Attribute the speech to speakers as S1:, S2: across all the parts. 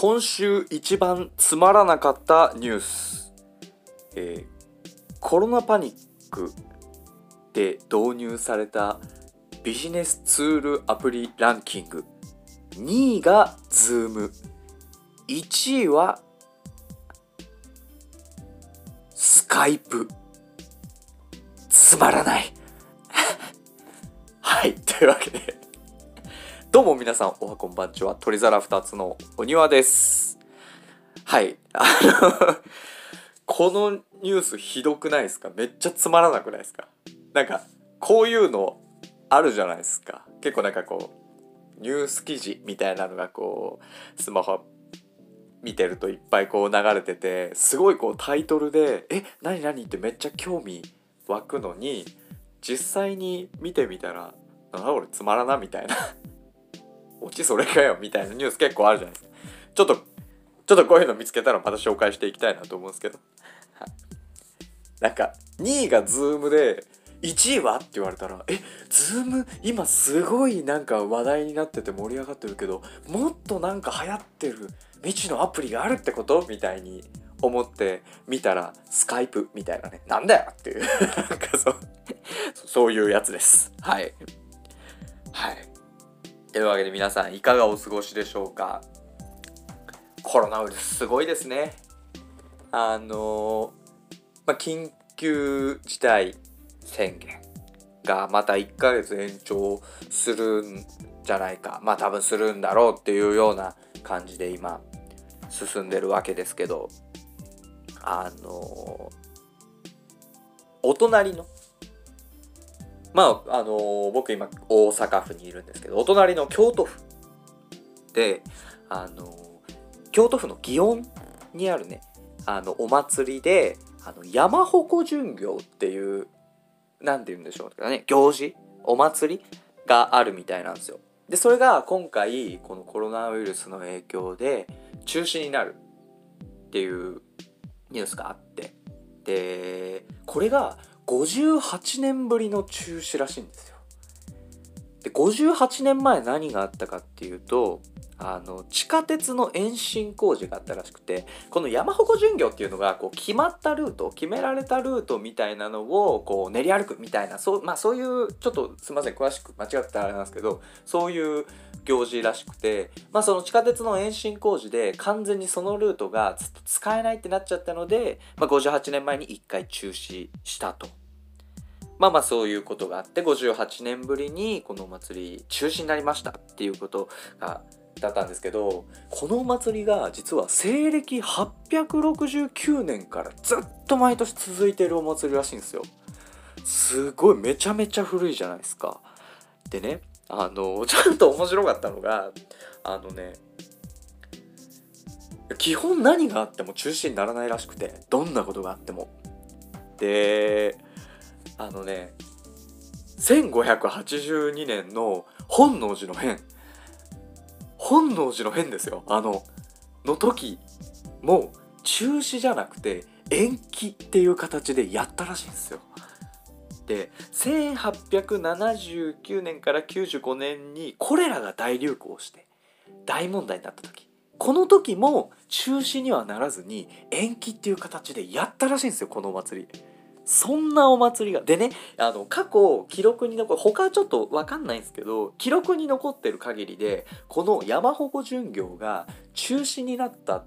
S1: 今週一番つまらなかったニュース、えー、コロナパニックで導入されたビジネスツールアプリランキング。2位が Zoom 1位はスカイプ。つまらない。はいというわけで。どうも皆さんおはこんばんちは。鳥皿2つのお庭です。はい。あのこのニュースひどくないですか？めっちゃつまらなくないですか？なんかこういうのあるじゃないですか。結構なんかこうニュース記事みたいなのがこうスマホ見てるといっぱいこう流れててすごいこうタイトルで「え何何?」ってめっちゃ興味湧くのに実際に見てみたら「なんだ俺つまらな」みたいな「オチそれかよ」みたいなニュース結構あるじゃないですか。ちょっとちょっとこういうの見つけたらまた紹介していきたいなと思うんですけど、なんか2位が Zoom で1位はって言われたらえズーム今すごいなんか話題になってて盛り上がってるけどもっとなんか流行ってる未知のアプリがあるってことみたいに思って見たらスカイプみたいなねなんだよっていう なんかそう。そういうやつです。はいはい。というわけで皆さんいかがお過ごしでしょうか？コロナウイルスすごいですね。あのまあ緊急事態宣言がまた1ヶ月延長するんじゃないか。まあ多分するんだろうっていうような感じで今進んでるわけですけどあのお隣のまああの僕今大阪府にいるんですけどお隣の京都府であの京都府の祇園にあるねあのお祭りであの山鉾巡行っていう何て言うんでしょうかね行事お祭りがあるみたいなんですよ。でそれが今回このコロナウイルスの影響で中止になるっていうニュースがあってでこれが58年ぶりの中止らしいんですよ。で58年前何があったかっていうとあの地下鉄の延伸工事があったらしくてこの山鉾巡業っていうのがこう決まったルート決められたルートみたいなのをこう練り歩くみたいなそう,、まあ、そういうちょっとすいません詳しく間違ってたらあれなんですけどそういう行事らしくて、まあ、その地下鉄の延伸工事で完全にそのルートがずっと使えないってなっちゃったので、まあ、58年前に1回中止したと。まあまあそういうことがあって58年ぶりにこのお祭り中止になりましたっていうことがだったんですけどこのお祭りが実は西暦869年からずっと毎年続いてるお祭りらしいんですよ。すごいめちゃめちゃ古いじゃないですか。でねあのちょっと面白かったのがあのね基本何があっても中止にならないらしくてどんなことがあっても。であのね1582年の本能寺の変本能寺の変ですよあのの時も中止じゃなくて延期っていう形でやったらしいんですよ。で1879年から95年にコレラが大流行して大問題になった時この時も中止にはならずに延期っていう形でやったらしいんですよこのお祭り。そんなお祭りが。でね、あの、過去、記録に残る、他はちょっとわかんないんですけど、記録に残ってる限りで、この山鉾巡業が中止になったっ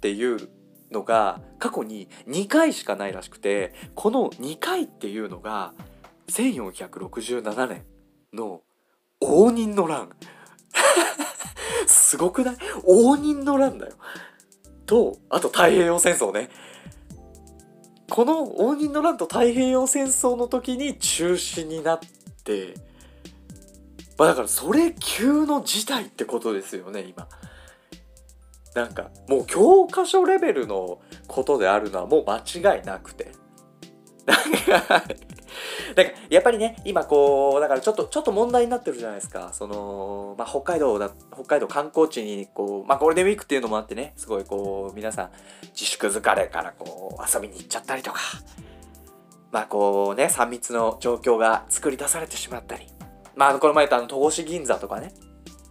S1: ていうのが、過去に2回しかないらしくて、この2回っていうのが、1467年の応仁の乱。すごくない？応仁の乱だよ。と、あと太平洋戦争ね。この応仁の乱と太平洋戦争の時に中止になってまあだからそれ級の事態ってことですよね今。なんかもう教科書レベルのことであるのはもう間違いなくて。なんか なんかやっぱりね今こうだからちょっとちょっと問題になってるじゃないですか。その、まあ、北海道だ北海道観光地にこう、まあ、ゴールデンウィークっていうのもあってねすごいこう皆さん自粛疲れからこう遊びに行っちゃったりとかまあこうね3密の状況が作り出されてしまったり。まあこの前言ったあの戸越銀座とかね。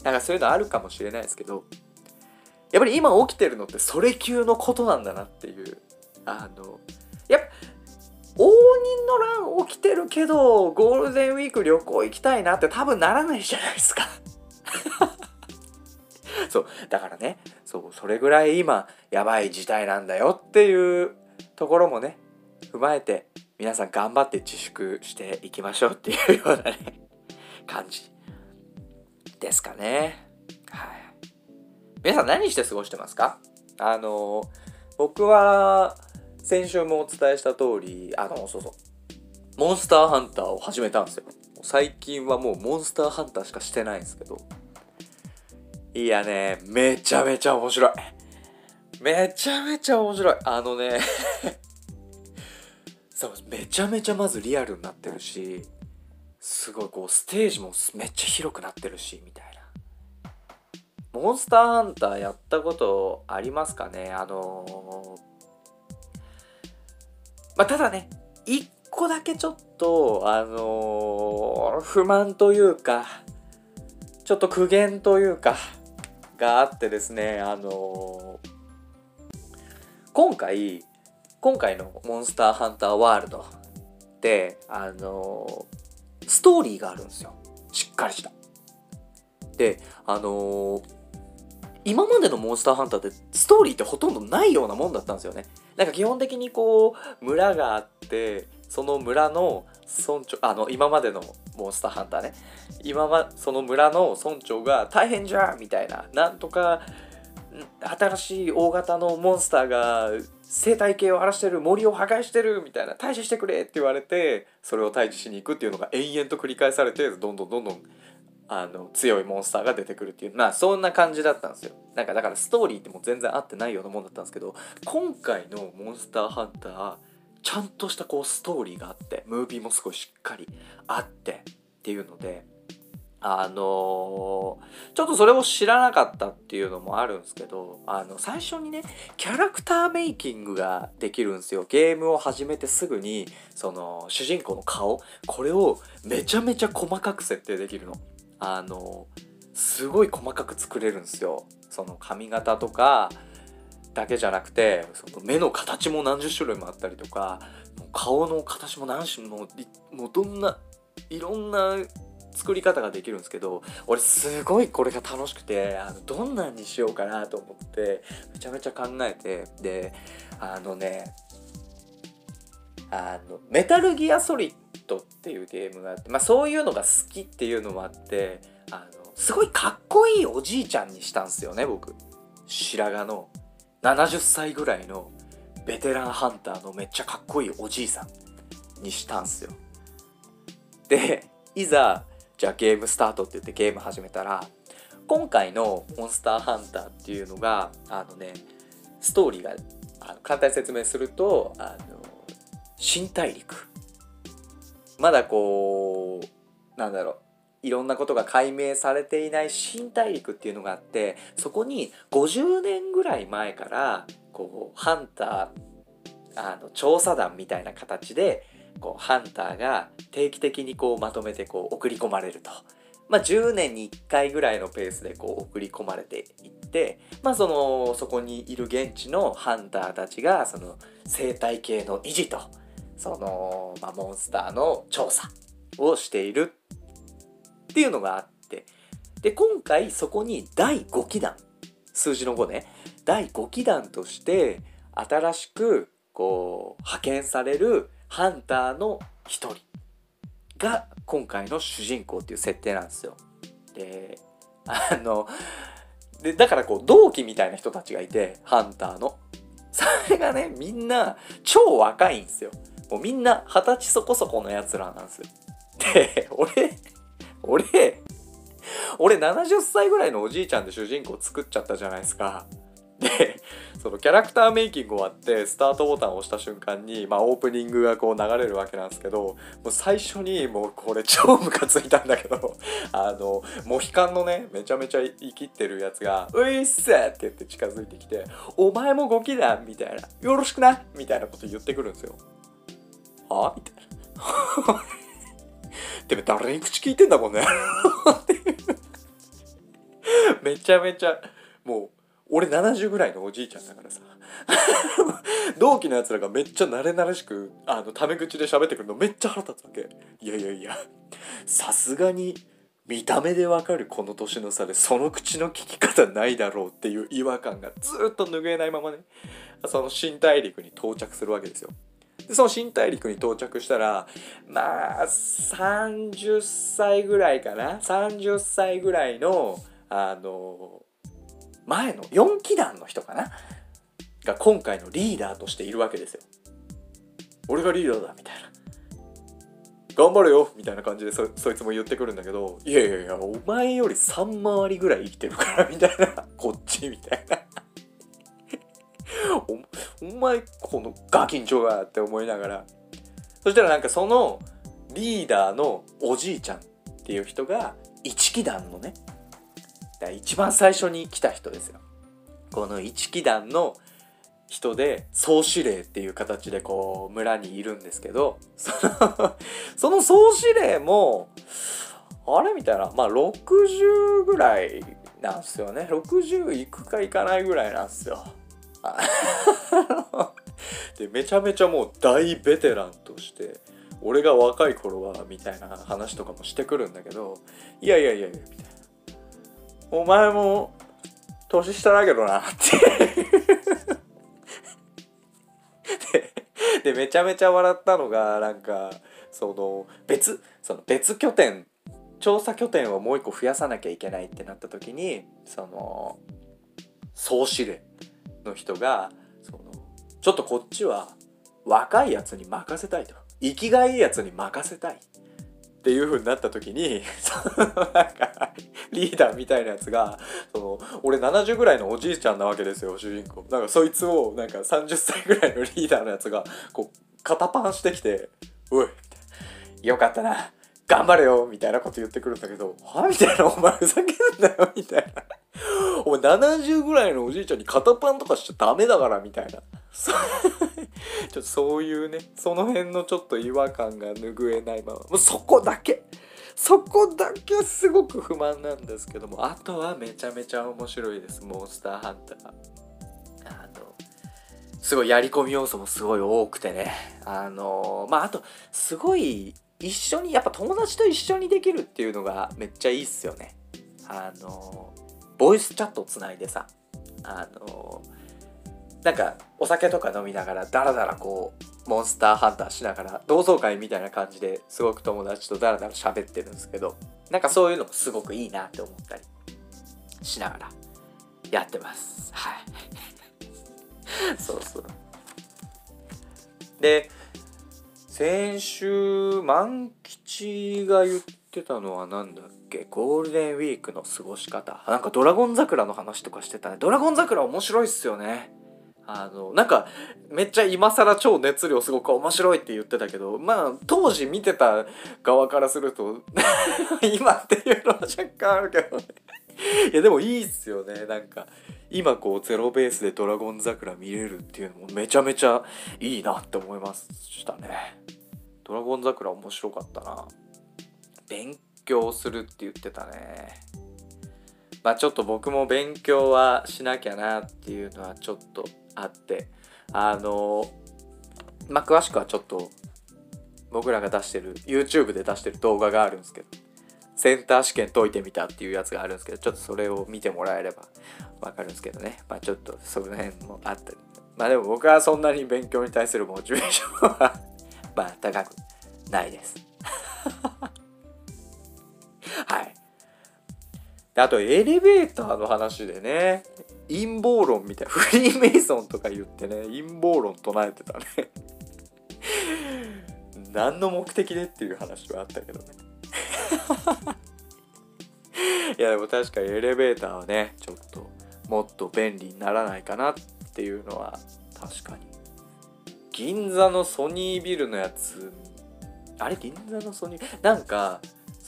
S1: なんかそういうのあるかもしれないですけどやっぱり今起きてるのってそれ級のことなんだなっていう。あのやっぱ応仁の乱起きてるけどゴールデンウィーク旅行行きたいなって多分ならないじゃないですか。そうだからねそうそれぐらい今やばい事態なんだよっていうところもね踏まえて皆さん頑張って自粛していきましょうっていうようなね感じですかね。はい。皆さん何して過ごしてますか？あの僕は先週もお伝えした通りあのそうそう。モンスターハンターを始めたんですよ。最近はもうモンスターハンターしかしてないんですけど。いやねめちゃめちゃ面白い。めちゃめちゃ面白い。あのね そうめちゃめちゃまずリアルになってるしすごいこうステージもめっちゃ広くなってるしみたいな。モンスターハンターやったことありますかね？あのーまあ、ただね、一個だけちょっと、あのー、不満というか、ちょっと苦言というか、があってですね、あのー、今回、今回のモンスターハンターワールドで、あのー、ストーリーがあるんですよ。しっかりした。で、あの、今までのモンスターハンターってストーリーってほとんどないようなもんだったんですよね。なんか基本的にこう村があってその村の村長あの今までのモンスターハンターね。今まその村の村長が大変じゃんみたいななんとか新しい大型のモンスターが生態系を荒らしてる森を破壊してるみたいな退治してくれって言われてそれを退治しに行くっていうのが延々と繰り返されてどんどんどんどんあの強いモンスターが出てくるっていうまあそんな感じだったんですよ。なんかだからストーリーってもう全然合ってないようなもんだったんですけど今回のモンスターハンターちゃんとしたこうストーリーがあってムービーもすごいしっかりあってっていうのであのー、ちょっとそれを知らなかったっていうのもあるんですけどあの最初にねキャラクターメイキングができるんですよ。ゲームを始めてすぐにその主人公の顔これをめちゃめちゃ細かく設定できるの。あのすごい細かく作れるんですよ。その髪型とかだけじゃなくてその目の形も何十種類もあったりとか顔の形も何種ももうどんないろんな作り方ができるんですけど俺すごいこれが楽しくてあのどんなんにしようかなと思ってめちゃめちゃ考えてであのねあのメタルギアソリットっていうゲームがあって、まあ、そういうのが好きっていうのもあってあのすごいかっこいいおじいちゃんにしたんですよね僕。白髪の70歳ぐらいのベテランハンターのめっちゃかっこいいおじいさんにしたんすよ。でいざじゃあゲームスタートって言ってゲーム始めたら今回のモンスターハンターっていうのがあのねストーリーがあの簡単に説明するとあの新大陸。まだこうなんだろういろんなことが解明されていない新大陸っていうのがあってそこに50年ぐらい前からこうハンターあの調査団みたいな形でこうハンターが定期的にこうまとめてこう送り込まれると。まあ、10年に1回ぐらいのペースでこう送り込まれていって、まあ、そのそこにいる現地のハンターたちがその生態系の維持とその、まあ、モンスターの調査をしているっていうのがあってで今回そこに第5期団数字の5ね第5期団として新しくこう派遣されるハンターの一人が今回の主人公っていう設定なんですよ。であのでだからこう同期みたいな人たちがいてハンターの。それがねみんな超若いんですよ。もうみんな二十歳そこそこのやつらなんですよ。で、俺、俺、俺70歳ぐらいのおじいちゃんで主人公作っちゃったじゃないですか。で、そのキャラクターメイキング終わってスタートボタンを押した瞬間に、まあオープニングがこう流れるわけなんですけど、もう最初にもうこれ超ムカついたんだけど、あの、モヒカンのね、めちゃめちゃ生きってるやつが、ういっすって言って近づいてきて、お前もゴキだみたいな、よろしくなみたいなこと言ってくるんですよ。はみたいな。てめ誰に口聞いてんだもんね。めちゃめちゃもう俺70ぐらいのおじいちゃんだからさ。同期のやつらがめっちゃ慣れ慣れしくあのタメ口で喋ってくるのめっちゃ腹立つわけ。いやいやいや。さすがに見た目でわかるこの年の差でその口の聞き方ないだろうっていう違和感がずっと拭えないままね。その新大陸に到着するわけですよ。でその新大陸に到着したらまあ30歳ぐらいかな？30歳ぐらいのあの前の4期団の人かな？が今回のリーダーとしているわけですよ。俺がリーダーだみたいな。頑張れよみたいな感じでそそいつも言ってくるんだけどいやいやいやお前より3回りぐらい生きてるからみたいな。こっちみたいな。お お前このガキンチョがって思いながら。そしたらなんかそのリーダーのおじいちゃんっていう人が一期団のね一番最初に来た人ですよ。この一期団の人で総司令っていう形でこう村にいるんですけどその その総司令もあれみたいなまあ60ぐらいなんすよね。60いくかいかないぐらいなんすよ。でめちゃめちゃもう大ベテランとして俺が若い頃はみたいな話とかもしてくるんだけどいやいやいやいやみたいな。お前も年下だけどなって。でめちゃめちゃ笑ったのがなんかその別その別拠点調査拠点をもう一個増やさなきゃいけないってなった時にその総司令。の人がそのちょっとこっちは若いやつに任せたいと。生きがいいやつに任せたいっていう風になった時に そのなんかリーダーみたいなやつがその俺70ぐらいのおじいちゃんなわけですよ主人公。なんかそいつをなんか30歳ぐらいのリーダーのやつがこう肩パンしてきて「おいよかったな。頑張れよ」みたいなこと言ってくるんだけど「は？みたいな「お前ふざけんなよ」みたいな「お前70ぐらいのおじいちゃんに肩パンとかしちゃダメだから」みたいな。ちょっとそういうねその辺のちょっと違和感が拭えないまま。もうそこだけ。そこだけすごく不満なんですけども。あとはめちゃめちゃ面白いです。モンスターハンター。あのすごいやり込み要素もすごい多くてね。あのまああとすごい一緒にやっぱ友達と一緒にできるっていうのがめっちゃいいっすよね。あのボイスチャットつないでさあのなんかお酒とか飲みながらダラダラこうモンスターハンターしながら同窓会みたいな感じですごく友達とダラダラ喋ってるんですけどなんかそういうのもすごくいいなって思ったりしながらやってます。はい。そうそう。で先週万吉が言っててたのは何だっけ？ゴールデンウィークの過ごし方。なんかドラゴン桜の話とかしてたね。ドラゴン桜面白いっすよね。あのなんかめっちゃ今更超熱量すごく面白いって言ってたけどまあ当時見てた側からすると 今っていうのは若干あるけどね。いやでもいいっすよね。なんか今こうゼロベースで「ドラゴン桜」見れるっていうのもめちゃめちゃいいなって思いましたね。ドラゴン桜面白かったな。勉強するって言ってたね。まあちょっと僕も勉強はしなきゃなっていうのはちょっとあって。あのまあ詳しくはちょっと僕らが出してる YouTube で出してる動画があるんですけど。センター試験解いてみたっていうやつがあるんですけどちょっとそれを見てもらえればわかるんですけどね。まあちょっとその辺もあったり。まあでも僕はそんなに勉強に対するモチベーションは まあ高くないです。はい。あとエレベーターの話でね陰謀論みたいな フリーメイソンとか言ってね陰謀論唱えてたね。何の目的でっていう話はあったけどね。いやでも確かにエレベーターはねちょっともっと便利にならないかなっていうのは確かに。銀座のソニービルのやつあれ銀座のソニーなんか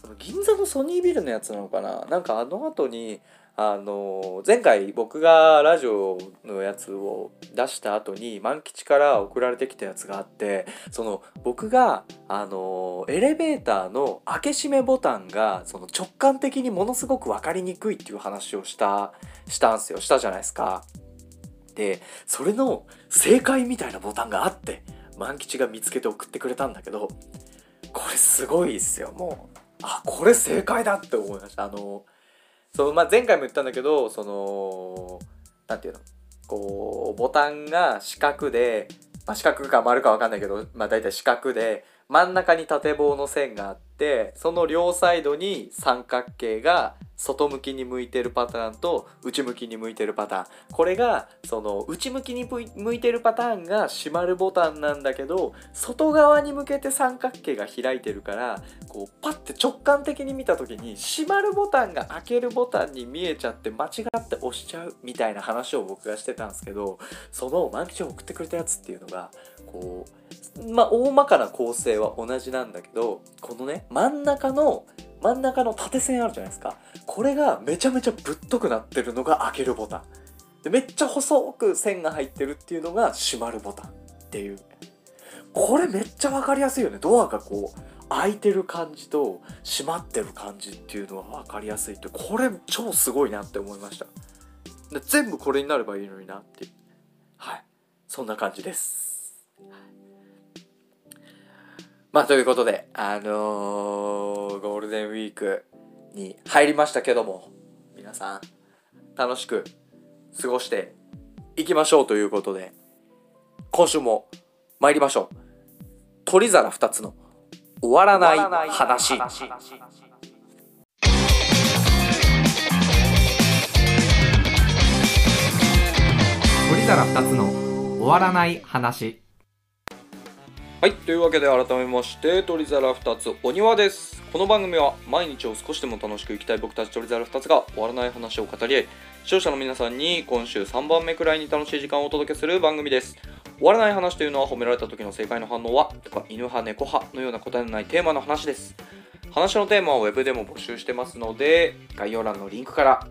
S1: その銀座のソニービルのやつなのかな？なんかあの後にあの前回僕がラジオのやつを出した後に万吉から送られてきたやつがあってその僕があのエレベーターの開け閉めボタンがその直感的にものすごく分かりにくいっていう話をしたしたんすよ。したじゃないですか。でそれの正解みたいなボタンがあって万吉が見つけて送ってくれたんだけどこれすごいっすよ。もうあこれ正解だって思いました。あのその、まあ、前回も言ったんだけどその何て言うの？こうボタンが四角で、まあ、四角か丸か分かんないけど、まあ、大体四角で真ん中に縦棒の線があってその両サイドに三角形が外向きに向いてるパターンと内向きに向いてるパターン。これがその内向きに向いてるパターンが閉まるボタンなんだけど外側に向けて三角形が開いてるからこうパッて直感的に見た時に閉まるボタンが開けるボタンに見えちゃって間違って押しちゃうみたいな話を僕がしてたんですけどその満吉を送ってくれたやつっていうのがこうまあ大まかな構成は同じなんだけどこのね真ん中の真ん中の縦線あるじゃないですか。これがめちゃめちゃぶっとくなってるのが開けるボタン。でめっちゃ細く線が入ってるっていうのが閉まるボタンっていう。これめっちゃ分かりやすいよね。ドアがこう開いてる感じと閉まってる感じっていうのは分かりやすいって。これ超すごいなって思いました。で全部これになればいいのになってはい。そんな感じです。まあということであのー、ゴールデンウィークに入りましたけども皆さん楽しく過ごしていきましょうということで今週も参りましょう。鳥皿2つの終わらない話。
S2: 鳥皿2つの終わらない話。
S1: はい。というわけで改めまして、鳥皿2つお庭です。この番組は毎日を少しでも楽しく生きたい僕たち鳥皿2つが終わらない話を語り合い、視聴者の皆さんに今週3番目くらいに楽しい時間をお届けする番組です。終わらない話というのは褒められた時の正解の反応はとか犬派猫派のような答えのないテーマの話です。話のテーマは Web でも募集してますので、概要欄のリンクから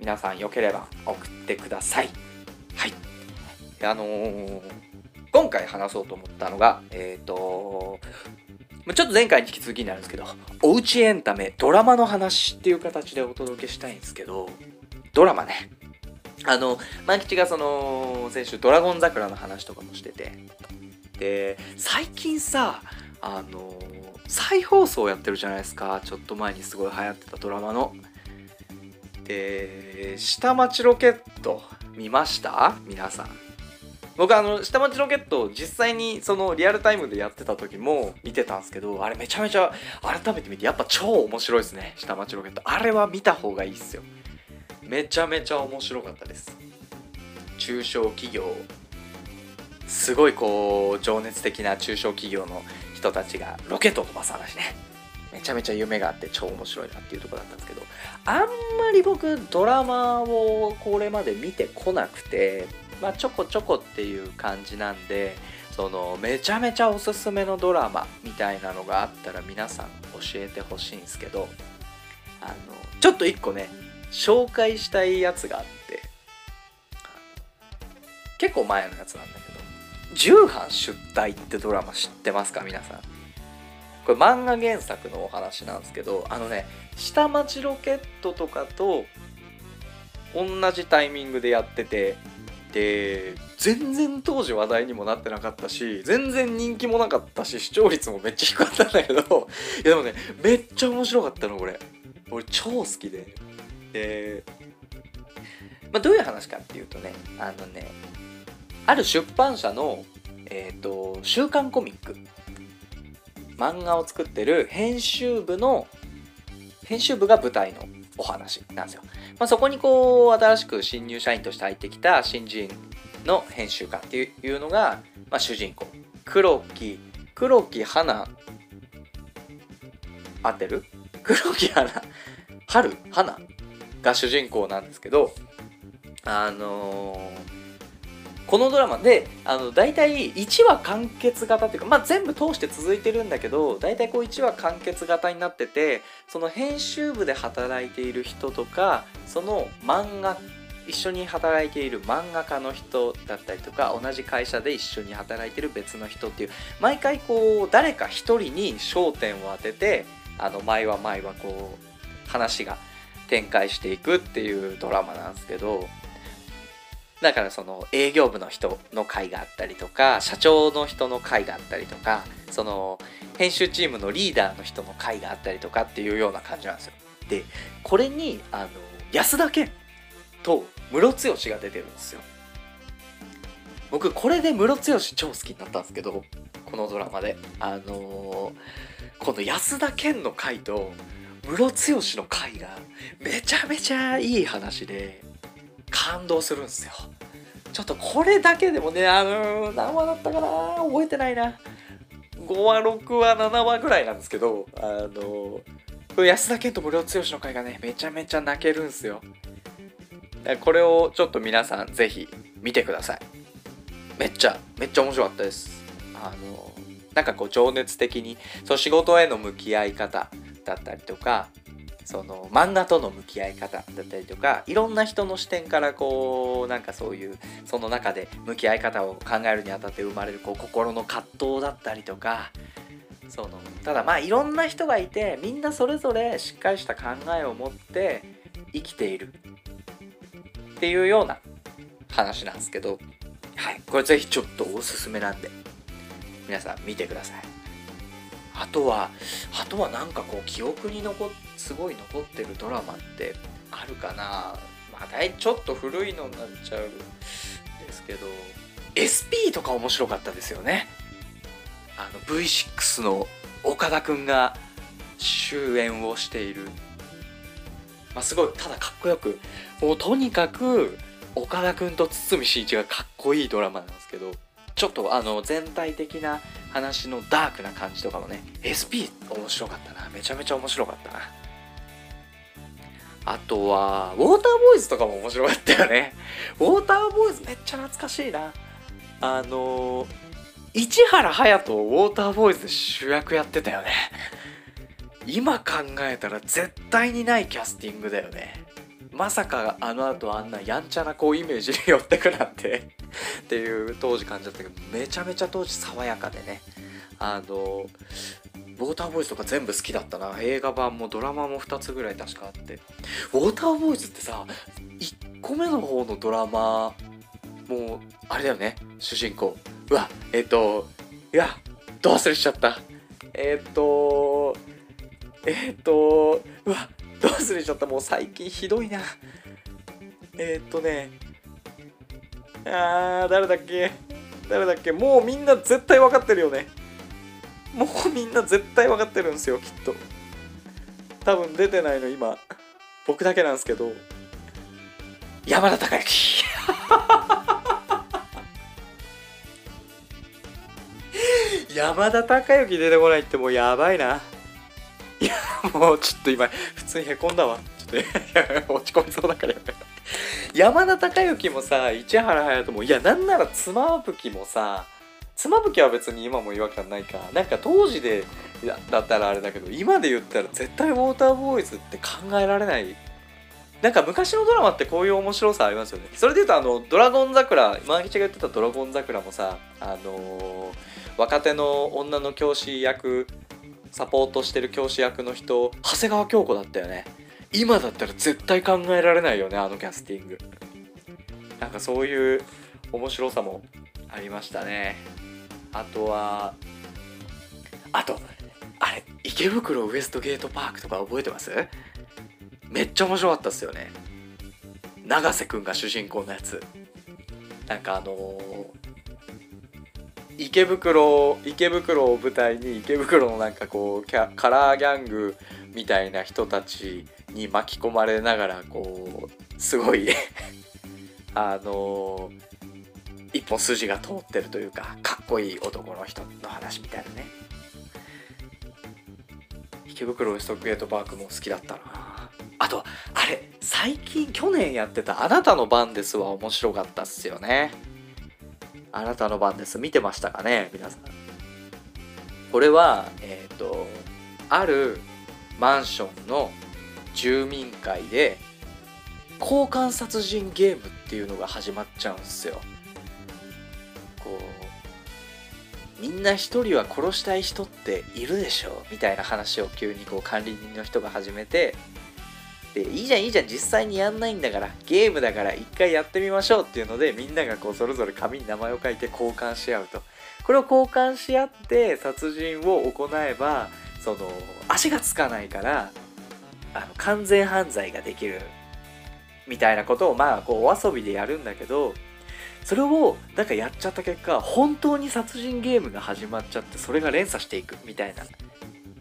S1: 皆さんよければ送ってください。はい。あのー今回話そうと思ったのが、えっ、ー、と、ちょっと前回に引き続きになるんですけど、おうちエンタメ、ドラマの話っていう形でお届けしたいんですけど、ドラマね。あの、万吉がその、先週ドラゴン桜の話とかもしてて、で、最近さ、あの、再放送やってるじゃないですか。ちょっと前にすごい流行ってたドラマの。で、下町ロケット見ました？皆さん。僕あの下町ロケット実際にそのリアルタイムでやってた時も見てたんですけどあれめちゃめちゃ改めて見てやっぱ超面白いですね下町ロケット。あれは見た方がいいっすよ。めちゃめちゃ面白かったです。中小企業すごいこう情熱的な中小企業の人たちがロケットを飛ばす話ね。めちゃめちゃ夢があって超面白いなっていうとこだったんですけどあんまり僕ドラマをこれまで見てこなくてまあ、ちょこちょこっていう感じなんでそのめちゃめちゃおすすめのドラマみたいなのがあったら皆さん教えてほしいんですけどあのちょっと一個ね紹介したいやつがあって結構前のやつなんだけど「重版出題」ってドラマ知ってますか皆さん？これ漫画原作のお話なんですけどあのね下町ロケットとかと同じタイミングでやっててで全然当時話題にもなってなかったし全然人気もなかったし視聴率もめっちゃ低かったんだけど いやでもねめっちゃ面白かったのこれ。俺超好きで。で、まあ、どういう話かっていうとねあのねある出版社のえっ、ー、と週刊コミック漫画を作ってる編集部の編集部が舞台のお話なんですよ。まあ、そこにこう新しく新入社員として入ってきた新人の編集家っていうのが、まあ、主人公黒木黒木花合ってる？黒木花春花が主人公なんですけどあのー、このドラマであの大体1話完結型っていうか、まあ、全部通して続いてるんだけど大体こう1話完結型になっててその編集部で働いている人とかその漫画一緒に働いている漫画家の人だったりとか同じ会社で一緒に働いてる別の人っていう毎回こう誰か一人に焦点を当ててあの毎話毎話こう話が展開していくっていうドラマなんですけどだからその営業部の人の会があったりとか社長の人の会があったりとかその編集チームのリーダーの人の会があったりとかっていうような感じなんですよ。でこれにあの安田健とムロツヨシが出てるんですよ。僕これでムロツヨシ超好きになったんですけどこのドラマであのー、この安田健の回とムロツヨシの回がめちゃめちゃいい話で感動するんですよ。ちょっとこれだけでもねあのー、何話だったかな？覚えてないな。5話6話7話ぐらいなんですけどあの、安田健とムロツヨシの回がねめちゃめちゃ泣けるんですよ。これをちょっと皆さんぜひ見てください。めっちゃめっちゃ面白かったです。あのなんかこう情熱的にその仕事への向き合い方だったりとかその漫画との向き合い方だったりとかいろんな人の視点からこうなんかそういうその中で向き合い方を考えるにあたって生まれるこう心の葛藤だったりとかそのただまあいろんな人がいてみんなそれぞれしっかりした考えを持って生きている。っていうような話なんですけど、はい、これぜひちょっとおすすめなんで皆さん見てください。あとはあとはなんかこう記憶に残すごい残ってるドラマってあるかな。まあ大ちょっと古いのになっちゃうんですけど。SP とか面白かったですよね。あの V6 の岡田くんが主演をしている。まあ、すごいただかっこよく。もうとにかく岡田君と堤真一がかっこいいドラマなんですけど。ちょっとあの全体的な話のダークな感じとかもね SP 面白かったな。めちゃめちゃ面白かったなあとはウォーターボーイズとかも面白かったよね。ウォーターボーイズめっちゃ懐かしいな。あの市原隼人ウォーターボーイズで主役やってたよね。今考えたら絶対にないキャスティングだよね。まさかあの後あんなやんちゃなこうイメージに寄ってくなんて。っていう当時感じだったけどめちゃめちゃ当時爽やかでね。あのウォーターボーイズとか全部好きだったな。映画版もドラマも2つぐらい確かあって。ウォーターボーイズってさ1個目の方のドラマもうあれだよね。主人公。うわえっ、ー、といやどう忘れしちゃった。えっ、ー、とえっ、ー、とうわどうすれちゃった。もう最近ひどいな。えっ、とねあー誰だっけ？誰だっけ？もうみんな絶対分かってるよね。もうみんな絶対分かってるんですよきっと。多分出てないの今僕だけなんですけど。山田孝之。山田孝之出てこないってもうやばいな。いやもうちょっと今普通にへこんだわ。ちょっと落ち込みそうだからやめ山田孝之もさ市原隼人もいやなんなら妻夫木もさ妻夫木は別に今も違和感ないかなんか当時でだったらあれだけど今で言ったら絶対ウォーターボーイズって考えられない。なんか昔のドラマってこういう面白さありますよね。それで言うとあの「ドラゴン桜」今吉が言ってた「ドラゴン桜」もさあのー、若手の女の教師役サポートしてる教師役の人長谷川京子だったよね。今だったら絶対考えられないよねあのキャスティング。なんかそういう面白さもありましたね。あとはあとあれ池袋ウエストゲートパークとか覚えてます？めっちゃ面白かったっすよね。永瀬くんが主人公のやつ。なんかあのー池袋池袋を舞台に池袋のなんかこうカラーギャングみたいな人たちに巻き込まれながらこうすごい あのー、一本筋が通ってるというかかっこいい男の人の話みたいなね。池袋ウエストゲートパークも好きだったな。あとあれ最近去年やってた「あなたの番です」は面白かったっすよね。あなたの番です。見てましたかね皆さん。これはえっ、とあるマンションの住民会で交換殺人ゲームっていうのが始まっちゃうんすよ。みんな一人は殺したい人っているでしょみたいな話を急にこう管理人の人が始めてでいいじゃんいいじゃん実際にやんないんだからゲームだから一回やってみましょうっていうのでみんながこうそれぞれ紙に名前を書いて交換し合うと。これを交換し合って殺人を行えばその足がつかないからあの完全犯罪ができるみたいなことをまあこうお遊びでやるんだけどそれをなんかやっちゃった結果本当に殺人ゲームが始まっちゃってそれが連鎖していくみたいな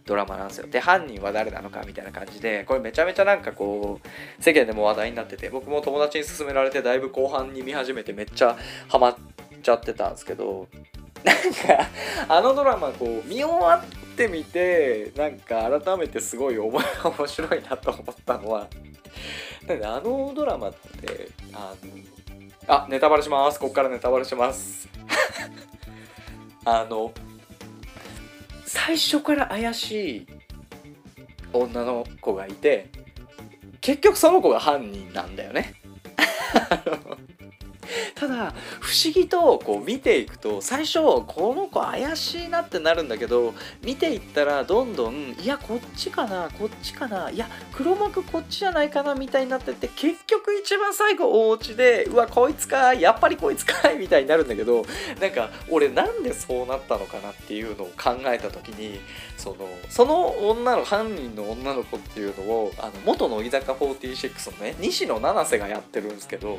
S1: ドラマなんですよ。で犯人は誰なのかみたいな感じでこれめちゃめちゃなんかこう世間でも話題になってて僕も友達に勧められてだいぶ後半に見始めてめっちゃハマっちゃってたんですけどなんかあのドラマこう見終わってみてなんか改めてすごい 面白いなと思ったのはあのドラマってあのあネタバレします。こっからネタバレします。あの最初から怪しい女の子がいて結局その子が犯人なんだよね。ただ不思議とこう見ていくと最初この子怪しいなってなるんだけど見ていったらどんどんいやこっちかなこっちかないや黒幕こっちじゃないかなみたいになってって結局一番最後お家でうわこいつかやっぱりこいつかいみたいになるんだけどなんか俺なんでそうなったのかなっていうのを考えた時にそのその女の犯人の女の子っていうのをあの元乃木坂46のね西野七瀬がやってるんですけど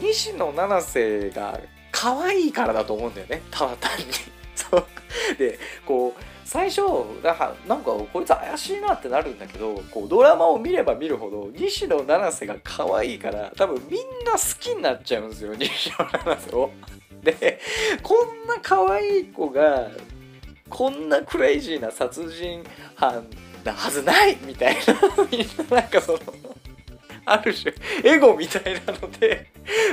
S1: 西野七瀬が可愛いからだと思うんだよね。ただ単に。そう。でこう最初なんかこいつ怪しいなってなるんだけどこうドラマを見れば見るほど西野七瀬が可愛いから多分みんな好きになっちゃうんですよ西野七瀬を。でこんな可愛い子がこんなクレイジーな殺人犯なはずないみたいな。みんななんかその ある種エゴみたいなので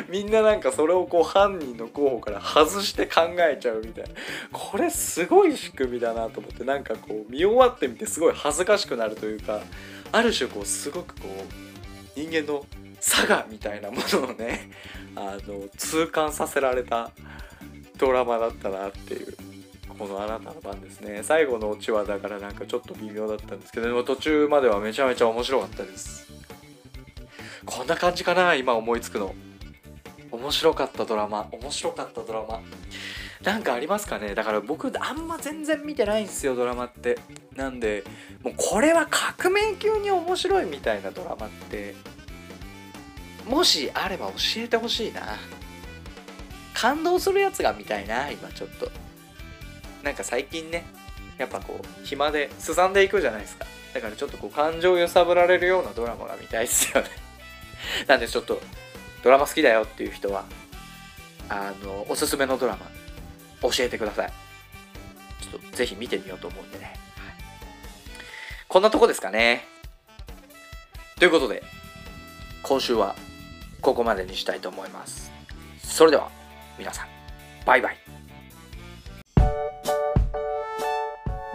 S1: みんななんかそれをこう犯人の候補から外して考えちゃうみたいな。これすごい仕組みだなと思ってなんかこう見終わってみてすごい恥ずかしくなるというかある種こうすごくこう人間の差がみたいなものをねあの痛感させられたドラマだったなっていうこのあなたの番ですね。最後のオチはだからなんかちょっと微妙だったんですけどでも途中まではめちゃめちゃ面白かったです。こんな感じかな今思いつくの。面白かったドラマ。面白かったドラマ。なんかありますかね。だから僕あんま全然見てないんですよドラマって。なんでもうこれは革命級に面白いみたいなドラマって。もしあれば教えてほしいな。感動するやつが見たいな今ちょっと。なんか最近ねやっぱこう暇ですさんでいくじゃないですか。だからちょっとこう感情揺さぶられるようなドラマが見たいですよね。なんでちょっとドラマ好きだよっていう人はあのおすすめのドラマ教えてください。ちょっとぜひ見てみようと思うんでね、はい、こんなとこですかね。ということで今週はここまでにしたいと思います。それでは皆さんバイバイ。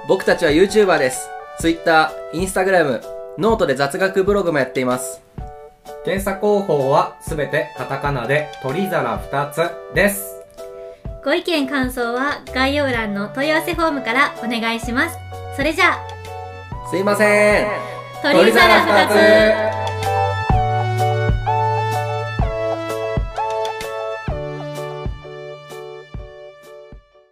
S2: 僕たちは YouTuber です。Twitter、Instagram、 noteで雑学ブログもやっています。検索方法はすべてカタカナで鳥皿2つです。
S3: ご意見感想は概要欄の問い合わせフォームからお願いします。それじゃあ、
S2: すいません。
S3: 鳥皿2つ